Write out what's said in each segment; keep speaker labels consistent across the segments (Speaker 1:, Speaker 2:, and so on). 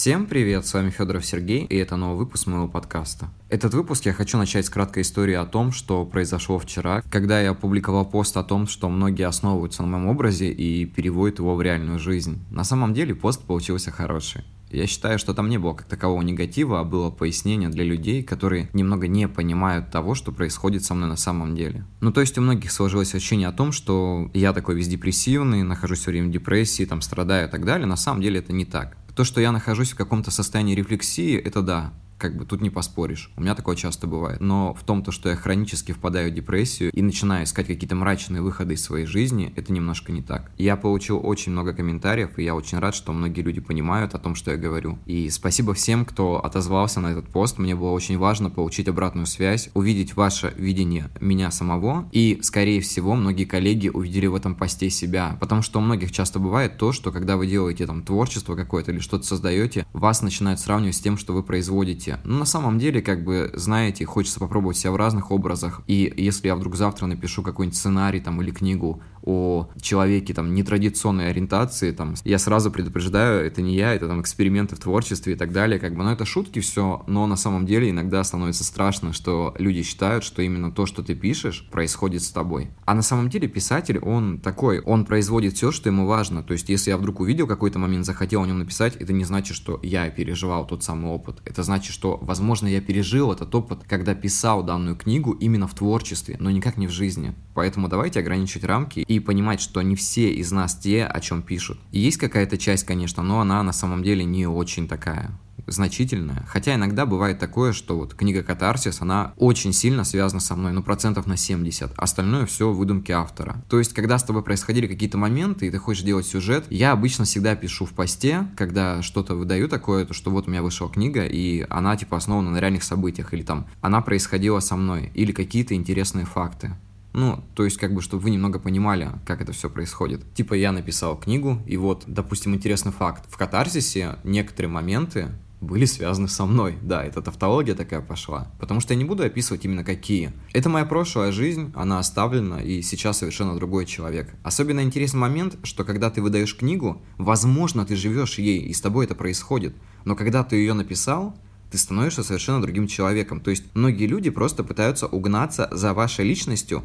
Speaker 1: Всем привет, с вами Федоров Сергей, и это новый выпуск моего подкаста. Этот выпуск я хочу начать с краткой истории о том, что произошло вчера, когда я опубликовал пост о том, что многие основываются на моем образе и переводят его в реальную жизнь. На самом деле пост получился хороший. Я считаю, что там не было как такового негатива, а было пояснение для людей, которые немного не понимают того, что происходит со мной на самом деле. Ну, то есть у многих сложилось ощущение о том, что я такой весь депрессивный, нахожусь все время в депрессии, там страдаю и так далее. На самом деле это не так. То, что я нахожусь в каком-то состоянии рефлексии, это да, как бы тут не поспоришь. У меня такое часто бывает. Но в том, то, что я хронически впадаю в депрессию и начинаю искать какие-то мрачные выходы из своей жизни, это немножко не так. Я получил очень много комментариев, и я очень рад, что многие люди понимают о том, что я говорю. И спасибо всем, кто отозвался на этот пост. Мне было очень важно получить обратную связь, увидеть ваше видение меня самого. И, скорее всего, многие коллеги увидели в этом посте себя. Потому что у многих часто бывает то, что когда вы делаете там творчество какое-то или что-то создаете, вас начинают сравнивать с тем, что вы производите работе. Но на самом деле, как бы, знаете, хочется попробовать себя в разных образах. И если я вдруг завтра напишу какой-нибудь сценарий там или книгу о человеке там нетрадиционной ориентации, там, я сразу предупреждаю, это не я, это там эксперименты в творчестве и так далее, как бы, но это шутки все, но на самом деле иногда становится страшно, что люди считают, что именно то, что ты пишешь, происходит с тобой. А на самом деле писатель, он такой, он производит все, что ему важно, то есть если я вдруг увидел какой-то момент, захотел о нем написать, это не значит, что я переживал тот самый опыт, это значит, что, возможно, я пережил этот опыт, когда писал данную книгу именно в творчестве, но никак не в жизни. Поэтому давайте ограничить рамки и понимать, что не все из нас те, о чем пишут. И есть какая-то часть, конечно, но она на самом деле не очень такая значительная. Хотя иногда бывает такое, что вот книга «Катарсис», она очень сильно связана со мной, ну, процентов на 70. Остальное все выдумки автора. То есть, когда с тобой происходили какие-то моменты, и ты хочешь делать сюжет, я обычно всегда пишу в посте, когда что-то выдаю такое, то что вот у меня вышла книга, и она, типа, основана на реальных событиях, или там, она происходила со мной, или какие-то интересные факты. Ну, то есть, как бы, чтобы вы немного понимали, как это все происходит. Типа, я написал книгу, и вот, допустим, интересный факт. В катарсисе некоторые моменты были связаны со мной. Да, это тавтология такая пошла. Потому что я не буду описывать именно какие. Это моя прошлая жизнь, она оставлена, и сейчас совершенно другой человек. Особенно интересный момент, что когда ты выдаешь книгу, возможно, ты живешь ей, и с тобой это происходит. Но когда ты ее написал, ты становишься совершенно другим человеком. То есть многие люди просто пытаются угнаться за вашей личностью,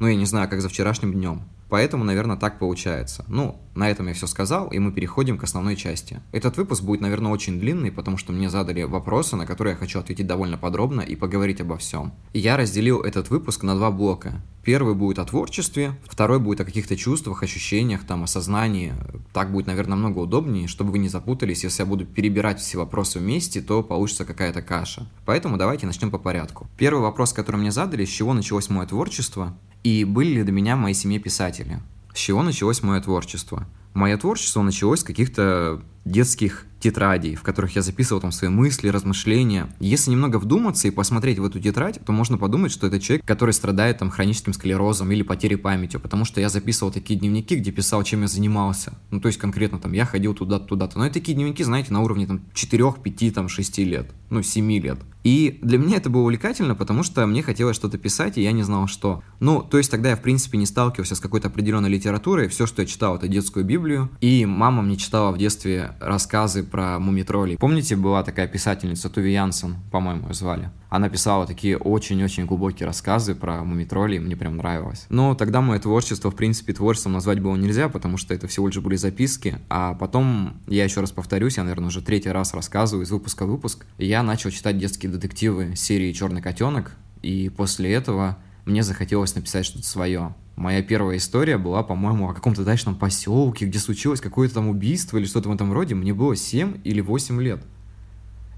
Speaker 1: ну, я не знаю, как за вчерашним днем. Поэтому, наверное, так получается. Ну, на этом я все сказал, и мы переходим к основной части. Этот выпуск будет, наверное, очень длинный, потому что мне задали вопросы, на которые я хочу ответить довольно подробно и поговорить обо всем. И я разделил этот выпуск на два блока. Первый будет о творчестве, второй будет о каких-то чувствах, ощущениях, там, осознании. Так будет, наверное, намного удобнее, чтобы вы не запутались. Если я буду перебирать все вопросы вместе, то получится какая-то каша. Поэтому давайте начнем по порядку. Первый вопрос, который мне задали, с чего началось мое творчество, и были ли до меня в моей семье писатели? С чего началось мое творчество? Мое творчество началось с каких-то детских тетрадей, в которых я записывал там свои мысли, размышления. Если немного вдуматься и посмотреть в эту тетрадь, то можно подумать, что это человек, который страдает там хроническим склерозом или потерей памяти, потому что я записывал такие дневники, где писал, чем я занимался. Ну, то есть конкретно там я ходил туда-то, туда-то. Но это такие дневники, знаете, на уровне там 4, 5, там 6 лет, ну, 7 лет. И для меня это было увлекательно, потому что мне хотелось что-то писать, и я не знал, что. Ну, то есть тогда я, в принципе, не сталкивался с какой-то определенной литературой. Все, что я читал, это детскую Библию. И мама мне читала в детстве рассказы про мумитролей. Помните, была такая писательница Туви Янсен, по-моему, звали? Она писала такие очень-очень глубокие рассказы про мумитролей, мне прям нравилось. Но тогда мое творчество, в принципе, творчеством назвать было нельзя, потому что это всего лишь были записки. А потом, я еще раз повторюсь, я, наверное, уже третий раз рассказываю из выпуска в выпуск, я начал читать детские детективы серии «Черный котенок», и после этого мне захотелось написать что-то свое. Моя первая история была, по-моему, о каком-то дачном поселке, где случилось какое-то там убийство или что-то в этом роде. Мне было 7 или 8 лет.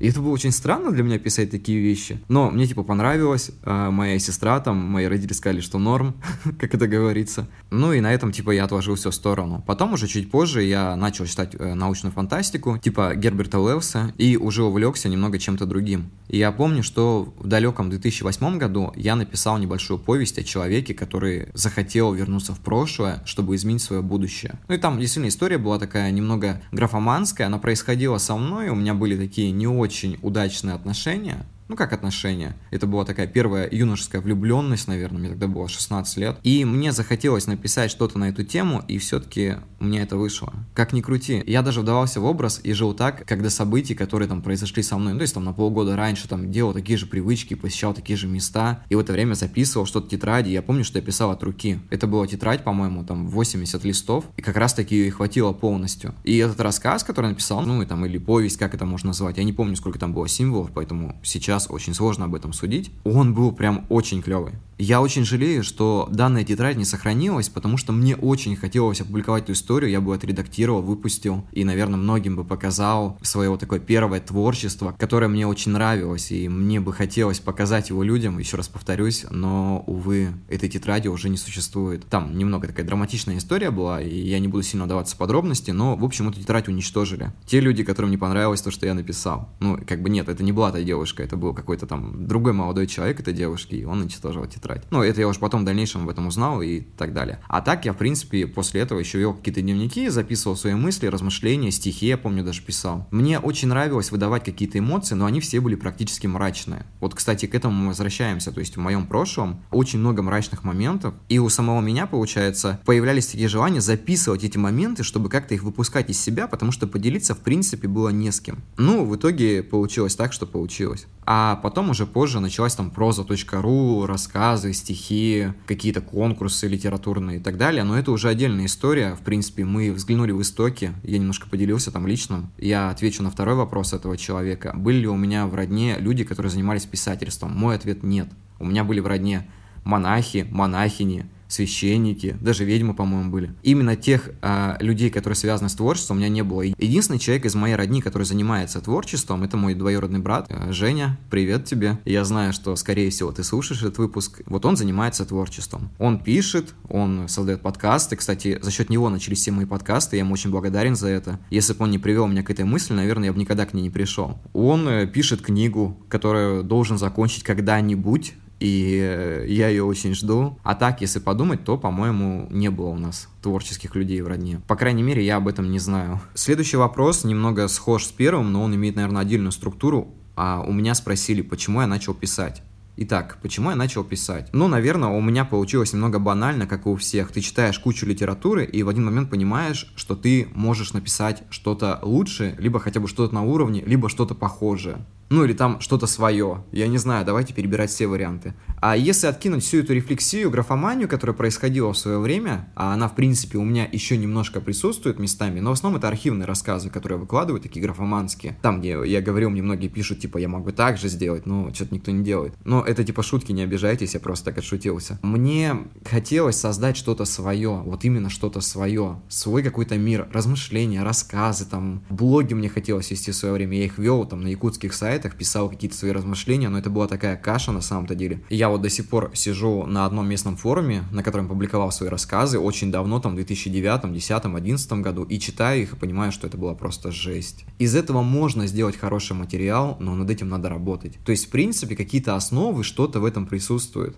Speaker 1: И это было очень странно для меня писать такие вещи. Но мне, типа, понравилось. А моя сестра там, мои родители сказали, что норм, как это говорится. Ну и на этом, типа, я отложил все в сторону. Потом уже чуть позже я начал читать э, научную фантастику, типа Герберта Уэллса, и уже увлекся немного чем-то другим. И я помню, что в далеком 2008 году я написал небольшую повесть о человеке, который захотел вернуться в прошлое, чтобы изменить свое будущее. Ну и там действительно история была такая немного графоманская, она происходила со мной, у меня были такие не очень очень удачные отношения, Ну, как отношения. Это была такая первая юношеская влюбленность, наверное, мне тогда было 16 лет. И мне захотелось написать что-то на эту тему, и все-таки у меня это вышло. Как ни крути. Я даже вдавался в образ и жил так, когда события, которые там произошли со мной, ну, то есть там на полгода раньше, там делал такие же привычки, посещал такие же места, и в это время записывал что-то в тетради. Я помню, что я писал от руки. Это была тетрадь, по-моему, там 80 листов, и как раз таки ее хватило полностью. И этот рассказ, который я написал, ну, и там, или повесть, как это можно назвать, я не помню, сколько там было символов, поэтому сейчас очень сложно об этом судить. Он был прям очень клевый. Я очень жалею, что данная тетрадь не сохранилась, потому что мне очень хотелось опубликовать эту историю, я бы отредактировал, выпустил, и, наверное, многим бы показал свое такое первое творчество, которое мне очень нравилось, и мне бы хотелось показать его людям, еще раз повторюсь, но, увы, этой тетради уже не существует. Там немного такая драматичная история была, и я не буду сильно даваться в подробности, но, в общем, эту тетрадь уничтожили. Те люди, которым не понравилось то, что я написал. Ну, как бы нет, это не была та девушка, это был какой-то там другой молодой человек этой девушки, и он уничтожил тетрадь. Ну, это я уже потом в дальнейшем об этом узнал и так далее. А так я, в принципе, после этого еще вел какие-то дневники, записывал свои мысли, размышления, стихи, я помню, даже писал. Мне очень нравилось выдавать какие-то эмоции, но они все были практически мрачные. Вот, кстати, к этому мы возвращаемся. То есть в моем прошлом очень много мрачных моментов, и у самого меня, получается, появлялись такие желания записывать эти моменты, чтобы как-то их выпускать из себя, потому что поделиться, в принципе, было не с кем. Ну, в итоге получилось так, что получилось. А потом уже позже началась там проза.ру, рассказы, стихи, какие-то конкурсы литературные и так далее. Но это уже отдельная история. В принципе, мы взглянули в истоки, я немножко поделился там личным. Я отвечу на второй вопрос этого человека. Были ли у меня в родне люди, которые занимались писательством? Мой ответ нет. У меня были в родне монахи, монахини, священники, даже ведьмы, по-моему, были. Именно тех э, людей, которые связаны с творчеством, у меня не было. Единственный человек из моей родни, который занимается творчеством, это мой двоюродный брат э, Женя. Привет тебе. Я знаю, что, скорее всего, ты слушаешь этот выпуск. Вот он занимается творчеством. Он пишет, он создает подкасты. Кстати, за счет него начались все мои подкасты, я ему очень благодарен за это. Если бы он не привел меня к этой мысли, наверное, я бы никогда к ней не пришел. Он э, пишет книгу, которую должен закончить когда-нибудь и я ее очень жду. А так, если подумать, то, по-моему, не было у нас творческих людей в родне. По крайней мере, я об этом не знаю. Следующий вопрос немного схож с первым, но он имеет, наверное, отдельную структуру. А у меня спросили, почему я начал писать. Итак, почему я начал писать? Ну, наверное, у меня получилось немного банально, как и у всех. Ты читаешь кучу литературы и в один момент понимаешь, что ты можешь написать что-то лучше, либо хотя бы что-то на уровне, либо что-то похожее ну или там что-то свое. Я не знаю, давайте перебирать все варианты. А если откинуть всю эту рефлексию, графоманию, которая происходила в свое время, а она, в принципе, у меня еще немножко присутствует местами, но в основном это архивные рассказы, которые я выкладываю, такие графоманские. Там, где я говорил, мне многие пишут, типа, я могу так же сделать, но что-то никто не делает. Но это типа шутки, не обижайтесь, я просто так отшутился. Мне хотелось создать что-то свое, вот именно что-то свое, свой какой-то мир, размышления, рассказы, там, блоги мне хотелось вести в свое время, я их вел там на якутских сайтах, сайтах, писал какие-то свои размышления, но это была такая каша на самом-то деле. И я вот до сих пор сижу на одном местном форуме, на котором публиковал свои рассказы очень давно, там в 2009, 2010, 2011 году, и читаю их и понимаю, что это была просто жесть. Из этого можно сделать хороший материал, но над этим надо работать. То есть, в принципе, какие-то основы, что-то в этом присутствует.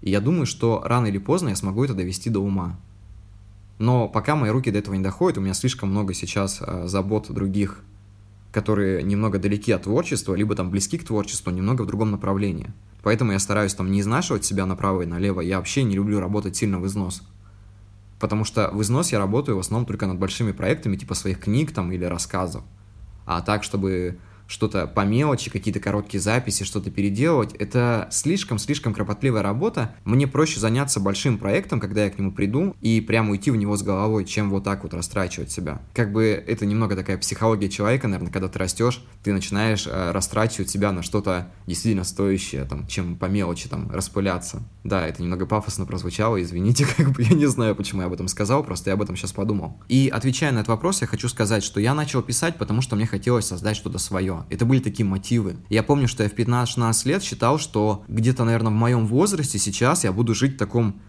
Speaker 1: И я думаю, что рано или поздно я смогу это довести до ума. Но пока мои руки до этого не доходят, у меня слишком много сейчас э, забот других которые немного далеки от творчества, либо там близки к творчеству, немного в другом направлении. Поэтому я стараюсь там не изнашивать себя направо и налево. Я вообще не люблю работать сильно в износ. Потому что в износ я работаю в основном только над большими проектами, типа своих книг там или рассказов. А так, чтобы что-то по мелочи, какие-то короткие записи, что-то переделывать, это слишком-слишком кропотливая работа. Мне проще заняться большим проектом, когда я к нему приду, и прямо уйти в него с головой, чем вот так вот растрачивать себя. Как бы это немного такая психология человека, наверное, когда ты растешь, ты начинаешь э, растрачивать себя на что-то действительно стоящее, там, чем по мелочи там распыляться. Да, это немного пафосно прозвучало, извините, как бы я не знаю, почему я об этом сказал, просто я об этом сейчас подумал. И отвечая на этот вопрос, я хочу сказать, что я начал писать, потому что мне хотелось создать что-то свое. Это были такие мотивы. Я помню, что я в 15-16 лет считал, что где-то, наверное, в моем возрасте сейчас я буду жить в таком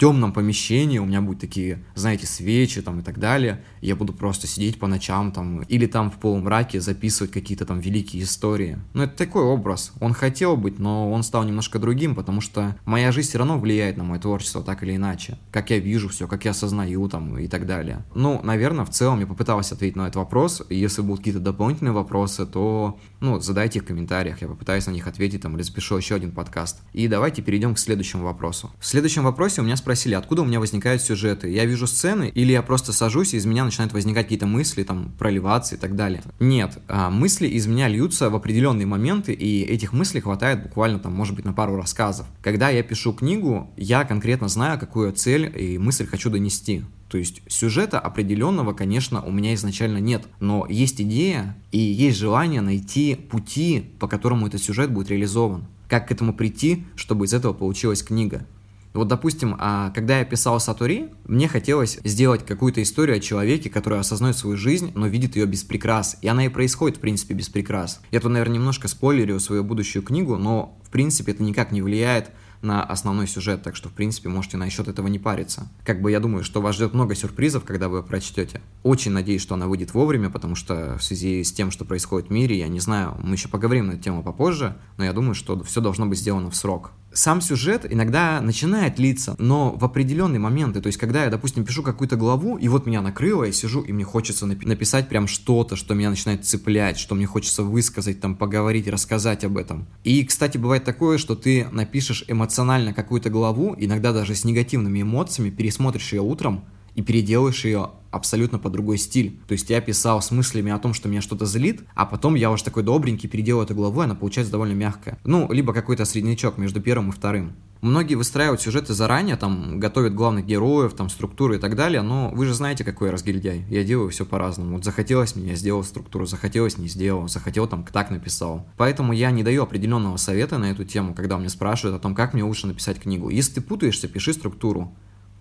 Speaker 1: темном помещении, у меня будут такие, знаете, свечи там и так далее, я буду просто сидеть по ночам там, или там в полумраке записывать какие-то там великие истории. Ну, это такой образ. Он хотел быть, но он стал немножко другим, потому что моя жизнь все равно влияет на мое творчество так или иначе. Как я вижу все, как я осознаю там и так далее. Ну, наверное, в целом я попытался ответить на этот вопрос. Если будут какие-то дополнительные вопросы, то, ну, задайте их в комментариях, я попытаюсь на них ответить там или запишу еще один подкаст. И давайте перейдем к следующему вопросу. В следующем вопросе у меня спросили, откуда у меня возникают сюжеты. Я вижу сцены или я просто сажусь и из меня начинают возникать какие-то мысли, там, проливаться и так далее. Нет, а, мысли из меня льются в определенные моменты, и этих мыслей хватает буквально там, может быть, на пару рассказов. Когда я пишу книгу, я конкретно знаю, какую цель и мысль хочу донести. То есть сюжета определенного, конечно, у меня изначально нет, но есть идея и есть желание найти пути, по которому этот сюжет будет реализован. Как к этому прийти, чтобы из этого получилась книга. Вот, допустим, а, когда я писал Сатури, мне хотелось сделать какую-то историю о человеке, который осознает свою жизнь, но видит ее без прикрас. И она и происходит, в принципе, без прикрас. Я тут, наверное, немножко спойлерю свою будущую книгу, но, в принципе, это никак не влияет на основной сюжет, так что, в принципе, можете насчет этого не париться. Как бы я думаю, что вас ждет много сюрпризов, когда вы прочтете. Очень надеюсь, что она выйдет вовремя, потому что в связи с тем, что происходит в мире, я не знаю, мы еще поговорим на эту тему попозже, но я думаю, что все должно быть сделано в срок сам сюжет иногда начинает литься, но в определенные моменты, то есть когда я, допустим, пишу какую-то главу, и вот меня накрыло, я сижу, и мне хочется написать прям что-то, что меня начинает цеплять, что мне хочется высказать, там, поговорить, рассказать об этом. И, кстати, бывает такое, что ты напишешь эмоционально какую-то главу, иногда даже с негативными эмоциями, пересмотришь ее утром, и переделаешь ее абсолютно по другой стиль. То есть я писал с мыслями о том, что меня что-то злит, а потом я уж такой добренький переделаю эту главу, и она получается довольно мягкая. Ну, либо какой-то среднячок между первым и вторым. Многие выстраивают сюжеты заранее, там, готовят главных героев, там, структуры и так далее, но вы же знаете, какой я разгильдяй. Я делаю все по-разному. Вот захотелось мне, я сделал структуру, захотелось, не сделал, захотел, там, так написал. Поэтому я не даю определенного совета на эту тему, когда у меня спрашивают о том, как мне лучше написать книгу. Если ты путаешься, пиши структуру.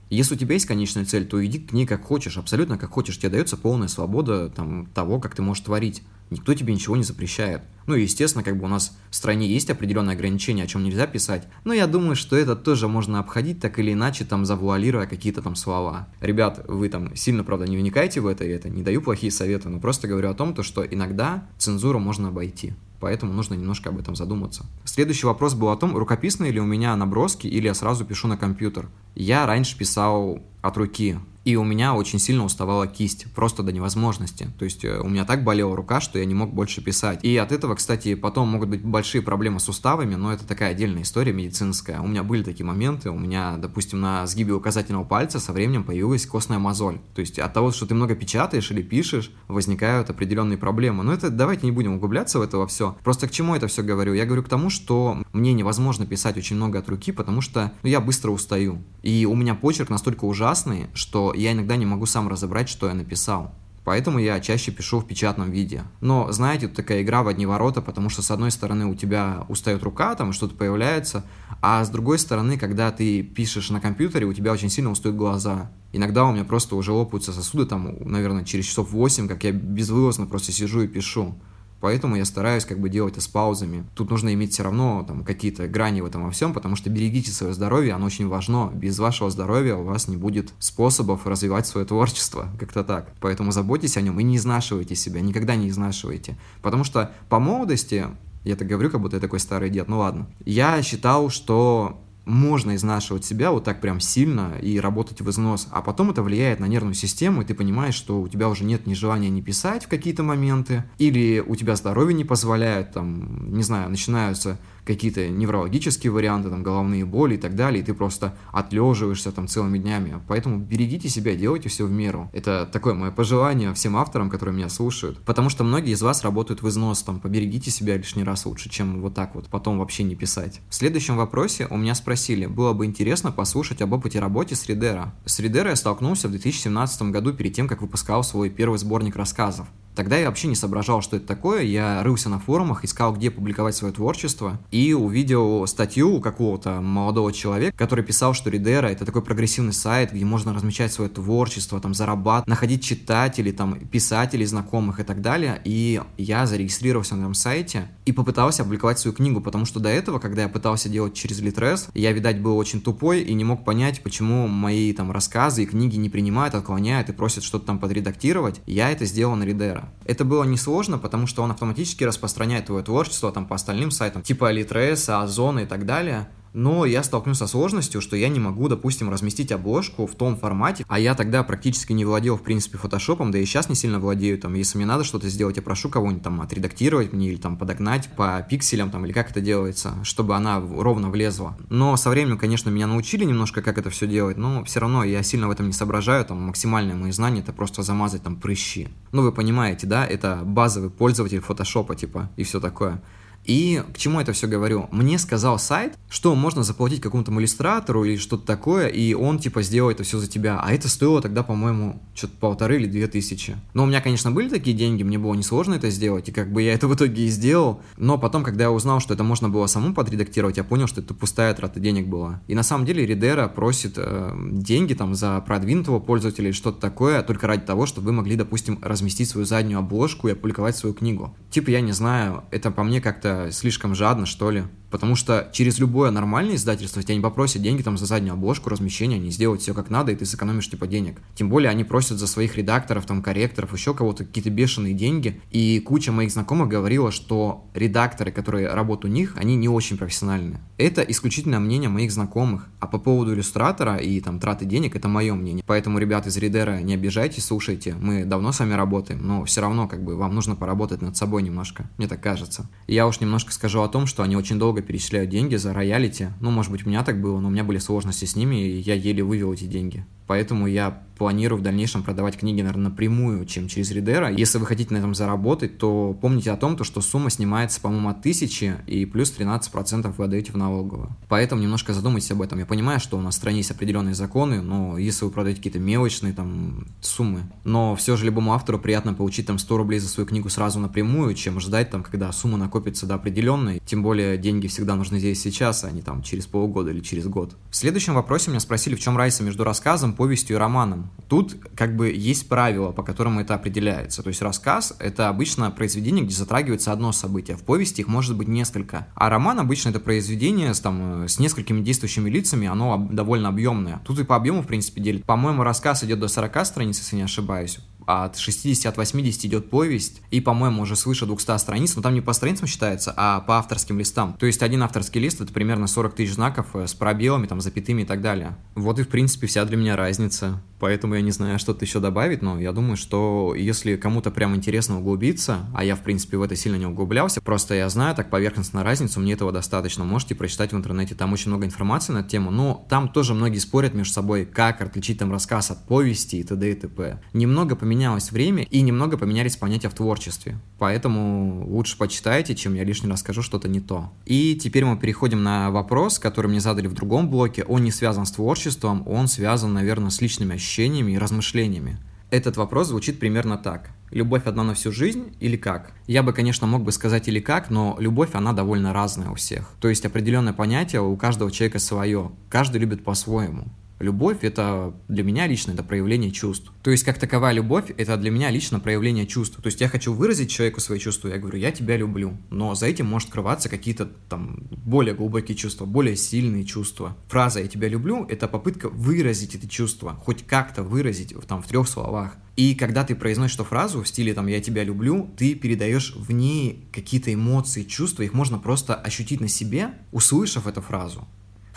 Speaker 1: Если у тебя есть конечная цель, то иди к ней как хочешь, абсолютно как хочешь. Тебе дается полная свобода там, того, как ты можешь творить. Никто тебе ничего не запрещает. Ну и, естественно, как бы у нас в стране есть определенные ограничения, о чем нельзя писать. Но я думаю, что это тоже можно обходить так или иначе, там, завуалируя какие-то там слова. Ребят, вы там сильно, правда, не вникаете в это, и это не даю плохие советы, но просто говорю о том, то, что иногда цензуру можно обойти поэтому нужно немножко об этом задуматься. Следующий вопрос был о том, рукописные ли у меня наброски или я сразу пишу на компьютер. Я раньше писал от руки, и у меня очень сильно уставала кисть, просто до невозможности. То есть э, у меня так болела рука, что я не мог больше писать. И от этого, кстати, потом могут быть большие проблемы с суставами, но это такая отдельная история медицинская. У меня были такие моменты, у меня, допустим, на сгибе указательного пальца со временем появилась костная мозоль. То есть от того, что ты много печатаешь или пишешь, возникают определенные проблемы. Но это давайте не будем углубляться в это во все. Просто к чему это все говорю? Я говорю к тому, что мне невозможно писать очень много от руки, потому что ну, я быстро устаю. И у меня почерк настолько ужасный, что я иногда не могу сам разобрать, что я написал. Поэтому я чаще пишу в печатном виде. Но, знаете, тут такая игра в одни ворота, потому что, с одной стороны, у тебя устает рука, там что-то появляется, а с другой стороны, когда ты пишешь на компьютере, у тебя очень сильно устают глаза. Иногда у меня просто уже лопаются сосуды, там, наверное, через часов 8, как я безвылазно просто сижу и пишу. Поэтому я стараюсь как бы делать это с паузами. Тут нужно иметь все равно там какие-то грани в этом во всем, потому что берегите свое здоровье, оно очень важно. Без вашего здоровья у вас не будет способов развивать свое творчество, как-то так. Поэтому заботьтесь о нем и не изнашивайте себя, никогда не изнашивайте. Потому что по молодости, я так говорю, как будто я такой старый дед, ну ладно, я считал, что можно изнашивать себя вот так прям сильно и работать в износ, а потом это влияет на нервную систему, и ты понимаешь, что у тебя уже нет ни желания не писать в какие-то моменты, или у тебя здоровье не позволяет, там, не знаю, начинаются какие-то неврологические варианты, там, головные боли и так далее, и ты просто отлеживаешься там целыми днями. Поэтому берегите себя, делайте все в меру. Это такое мое пожелание всем авторам, которые меня слушают. Потому что многие из вас работают в износ, там, поберегите себя лишний раз лучше, чем вот так вот потом вообще не писать. В следующем вопросе у меня спросили, было бы интересно послушать об опыте работы с Ридера. С Ридера я столкнулся в 2017 году перед тем, как выпускал свой первый сборник рассказов. Тогда я вообще не соображал, что это такое. Я рылся на форумах, искал, где публиковать свое творчество, и увидел статью у какого-то молодого человека, который писал, что Ридера — это такой прогрессивный сайт, где можно размещать свое творчество, там, зарабатывать, находить читателей, там, писателей, знакомых и так далее. И я зарегистрировался на этом сайте и попытался опубликовать свою книгу, потому что до этого, когда я пытался делать через Литрес, я, видать, был очень тупой и не мог понять, почему мои там рассказы и книги не принимают, отклоняют и просят что-то там подредактировать. Я это сделал на Ридера. Это было несложно, потому что он автоматически распространяет твое творчество там по остальным сайтам, типа Литрес, Озона и так далее но я столкнулся со сложностью, что я не могу, допустим, разместить обложку в том формате, а я тогда практически не владел, в принципе, фотошопом, да и сейчас не сильно владею, там, если мне надо что-то сделать, я прошу кого-нибудь там отредактировать мне или там подогнать по пикселям, там, или как это делается, чтобы она ровно влезла. Но со временем, конечно, меня научили немножко, как это все делать, но все равно я сильно в этом не соображаю, там, максимальные мои знания, это просто замазать там прыщи. Ну, вы понимаете, да, это базовый пользователь фотошопа, типа, и все такое. И к чему это все говорю? Мне сказал сайт, что можно заплатить какому-то иллюстратору или что-то такое, и он типа сделает это все за тебя. А это стоило тогда, по-моему, что-то полторы или две тысячи. Но у меня, конечно, были такие деньги, мне было несложно это сделать, и как бы я это в итоге и сделал. Но потом, когда я узнал, что это можно было самому подредактировать, я понял, что это пустая трата денег была. И на самом деле Ридера просит э, деньги там за продвинутого пользователя или что-то такое, только ради того, чтобы вы могли, допустим, разместить свою заднюю обложку и опубликовать свою книгу. Типа, я не знаю, это по мне как-то слишком жадно, что ли. Потому что через любое нормальное издательство тебя не попросят деньги там за заднюю обложку, размещение, они сделают все как надо, и ты сэкономишь типа денег. Тем более они просят за своих редакторов, там, корректоров, еще кого-то какие-то бешеные деньги. И куча моих знакомых говорила, что редакторы, которые работают у них, они не очень профессиональные. Это исключительно мнение моих знакомых. А по поводу иллюстратора и там траты денег, это мое мнение. Поэтому, ребята из Ридера, не обижайтесь, слушайте. Мы давно с вами работаем, но все равно как бы вам нужно поработать над собой немножко. Мне так кажется. Я уж немножко скажу о том, что они очень долго перечисляют деньги за роялити. Ну, может быть, у меня так было, но у меня были сложности с ними, и я еле вывел эти деньги. Поэтому я планирую в дальнейшем продавать книги, наверное, напрямую, чем через Ридера. Если вы хотите на этом заработать, то помните о том, то, что сумма снимается, по-моему, от 1000 и плюс 13% вы отдаете в налоговую. Поэтому немножко задумайтесь об этом. Я понимаю, что у нас в стране есть определенные законы, но если вы продаете какие-то мелочные там суммы, но все же любому автору приятно получить там 100 рублей за свою книгу сразу напрямую, чем ждать там, когда сумма накопится до определенной. Тем более деньги всегда нужны здесь сейчас, а не там через полгода или через год. В следующем вопросе меня спросили, в чем разница между рассказом, повестью и романом. Тут как бы есть правила, по которым это определяется. То есть рассказ — это обычно произведение, где затрагивается одно событие. В повести их может быть несколько. А роман обычно это произведение с, там, с несколькими действующими лицами, оно довольно объемное. Тут и по объему, в принципе, делит. По-моему, рассказ идет до 40 страниц, если не ошибаюсь от 60, от 80 идет повесть, и, по-моему, уже свыше 200 страниц, но там не по страницам считается, а по авторским листам. То есть один авторский лист — это примерно 40 тысяч знаков э, с пробелами, там, запятыми и так далее. Вот и, в принципе, вся для меня разница. Поэтому я не знаю, что-то еще добавить, но я думаю, что если кому-то прям интересно углубиться, а я, в принципе, в это сильно не углублялся, просто я знаю так поверхностно разницу, мне этого достаточно. Можете прочитать в интернете, там очень много информации на эту тему, но там тоже многие спорят между собой, как отличить там рассказ от повести и т.д. и т.п. Немного поменялось время и немного поменялись понятия в творчестве, поэтому лучше почитайте, чем я лишний раз скажу что-то не то. И теперь мы переходим на вопрос, который мне задали в другом блоке, он не связан с творчеством, он связан, наверное, с личными ощущениями и размышлениями. Этот вопрос звучит примерно так. Любовь одна на всю жизнь или как? Я бы, конечно, мог бы сказать или как, но любовь, она довольно разная у всех. То есть определенное понятие у каждого человека свое. Каждый любит по-своему. Любовь — это для меня лично это проявление чувств. То есть, как таковая любовь — это для меня лично проявление чувств. То есть, я хочу выразить человеку свои чувства, я говорю, я тебя люблю. Но за этим может скрываться какие-то там более глубокие чувства, более сильные чувства. Фраза «я тебя люблю» — это попытка выразить это чувство, хоть как-то выразить там в трех словах. И когда ты произносишь эту фразу в стиле там «я тебя люблю», ты передаешь в ней какие-то эмоции, чувства, их можно просто ощутить на себе, услышав эту фразу.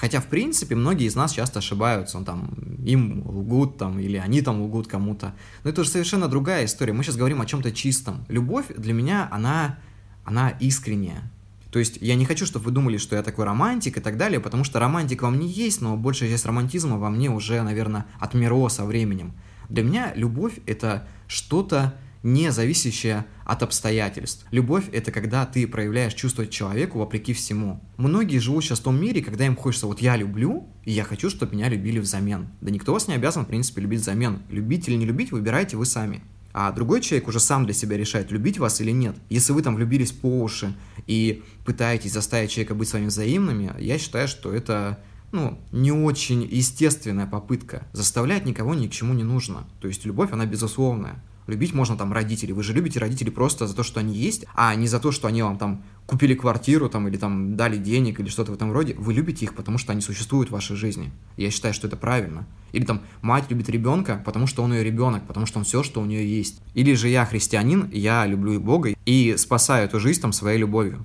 Speaker 1: Хотя, в принципе, многие из нас часто ошибаются, ну, там, им лгут, там, или они там лгут кому-то. Но это уже совершенно другая история. Мы сейчас говорим о чем-то чистом. Любовь для меня, она, она искренняя. То есть я не хочу, чтобы вы думали, что я такой романтик и так далее, потому что романтик во мне есть, но большая часть романтизма во мне уже, наверное, отмерло со временем. Для меня любовь — это что-то не зависящее от обстоятельств. Любовь — это когда ты проявляешь чувство человеку вопреки всему. Многие живут сейчас в том мире, когда им хочется вот я люблю, и я хочу, чтобы меня любили взамен. Да никто вас не обязан, в принципе, любить взамен. Любить или не любить, выбирайте вы сами. А другой человек уже сам для себя решает, любить вас или нет. Если вы там влюбились по уши и пытаетесь заставить человека быть с вами взаимными, я считаю, что это ну, не очень естественная попытка. Заставлять никого ни к чему не нужно. То есть любовь, она безусловная. Любить можно там родителей. Вы же любите родителей просто за то, что они есть, а не за то, что они вам там купили квартиру там или там дали денег или что-то в этом роде. Вы любите их, потому что они существуют в вашей жизни. Я считаю, что это правильно. Или там мать любит ребенка, потому что он ее ребенок, потому что он все, что у нее есть. Или же я христианин, я люблю Бога и спасаю эту жизнь там своей любовью.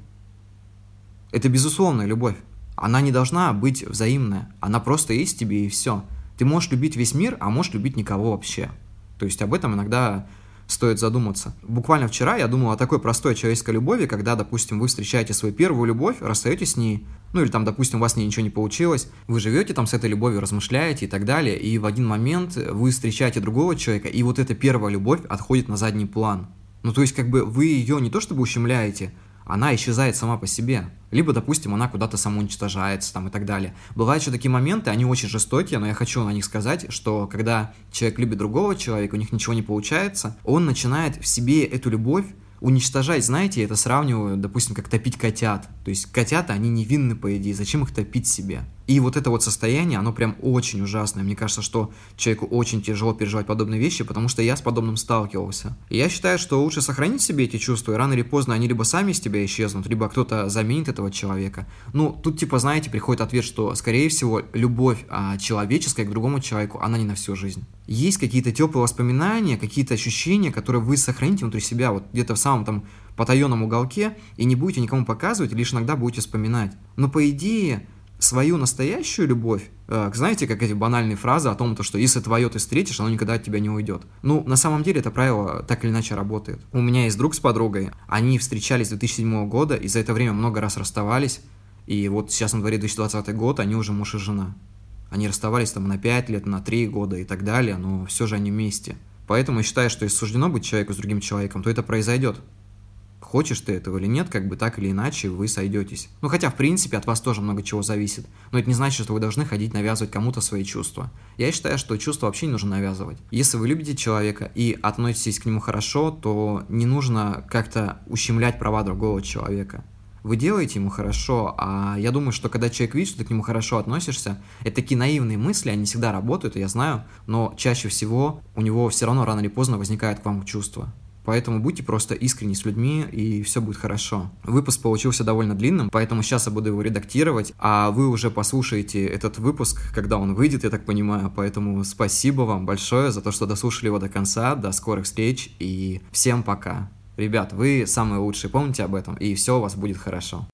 Speaker 1: Это безусловная любовь. Она не должна быть взаимная. Она просто есть тебе и все. Ты можешь любить весь мир, а можешь любить никого вообще. То есть об этом иногда стоит задуматься. Буквально вчера я думал о такой простой человеческой любови, когда, допустим, вы встречаете свою первую любовь, расстаетесь с ней, ну или там, допустим, у вас с ней ничего не получилось, вы живете там с этой любовью, размышляете и так далее, и в один момент вы встречаете другого человека, и вот эта первая любовь отходит на задний план. Ну то есть как бы вы ее не то чтобы ущемляете, она исчезает сама по себе. Либо, допустим, она куда-то самоуничтожается там и так далее. Бывают еще такие моменты, они очень жестокие, но я хочу на них сказать, что когда человек любит другого человека, у них ничего не получается, он начинает в себе эту любовь уничтожать, знаете, это сравниваю, допустим, как топить котят. То есть котята, они невинны, по идее, зачем их топить себе? И вот это вот состояние, оно прям очень ужасное. Мне кажется, что человеку очень тяжело переживать подобные вещи, потому что я с подобным сталкивался. И я считаю, что лучше сохранить себе эти чувства, и рано или поздно они либо сами из тебя исчезнут, либо кто-то заменит этого человека. Ну, тут типа, знаете, приходит ответ, что, скорее всего, любовь а, человеческая к другому человеку, она не на всю жизнь. Есть какие-то теплые воспоминания, какие-то ощущения, которые вы сохраните внутри себя, вот где-то в самом там потаенном уголке, и не будете никому показывать, лишь иногда будете вспоминать. Но по идее, свою настоящую любовь, э, знаете, как эти банальные фразы о том, то, что если твое ты встретишь, оно никогда от тебя не уйдет. Ну, на самом деле это правило так или иначе работает. У меня есть друг с подругой, они встречались с 2007 года, и за это время много раз расставались, и вот сейчас на дворе 2020 год, они уже муж и жена. Они расставались там на 5 лет, на 3 года и так далее, но все же они вместе. Поэтому я считаю, что если суждено быть человеку с другим человеком, то это произойдет хочешь ты этого или нет, как бы так или иначе вы сойдетесь. Ну хотя, в принципе, от вас тоже много чего зависит. Но это не значит, что вы должны ходить навязывать кому-то свои чувства. Я считаю, что чувства вообще не нужно навязывать. Если вы любите человека и относитесь к нему хорошо, то не нужно как-то ущемлять права другого человека. Вы делаете ему хорошо, а я думаю, что когда человек видит, что ты к нему хорошо относишься, это такие наивные мысли, они всегда работают, я знаю, но чаще всего у него все равно рано или поздно возникает к вам чувство. Поэтому будьте просто искренни с людьми, и все будет хорошо. Выпуск получился довольно длинным, поэтому сейчас я буду его редактировать, а вы уже послушаете этот выпуск, когда он выйдет, я так понимаю. Поэтому спасибо вам большое за то, что дослушали его до конца. До скорых встреч и всем пока. Ребят, вы самые лучшие, помните об этом, и все у вас будет хорошо.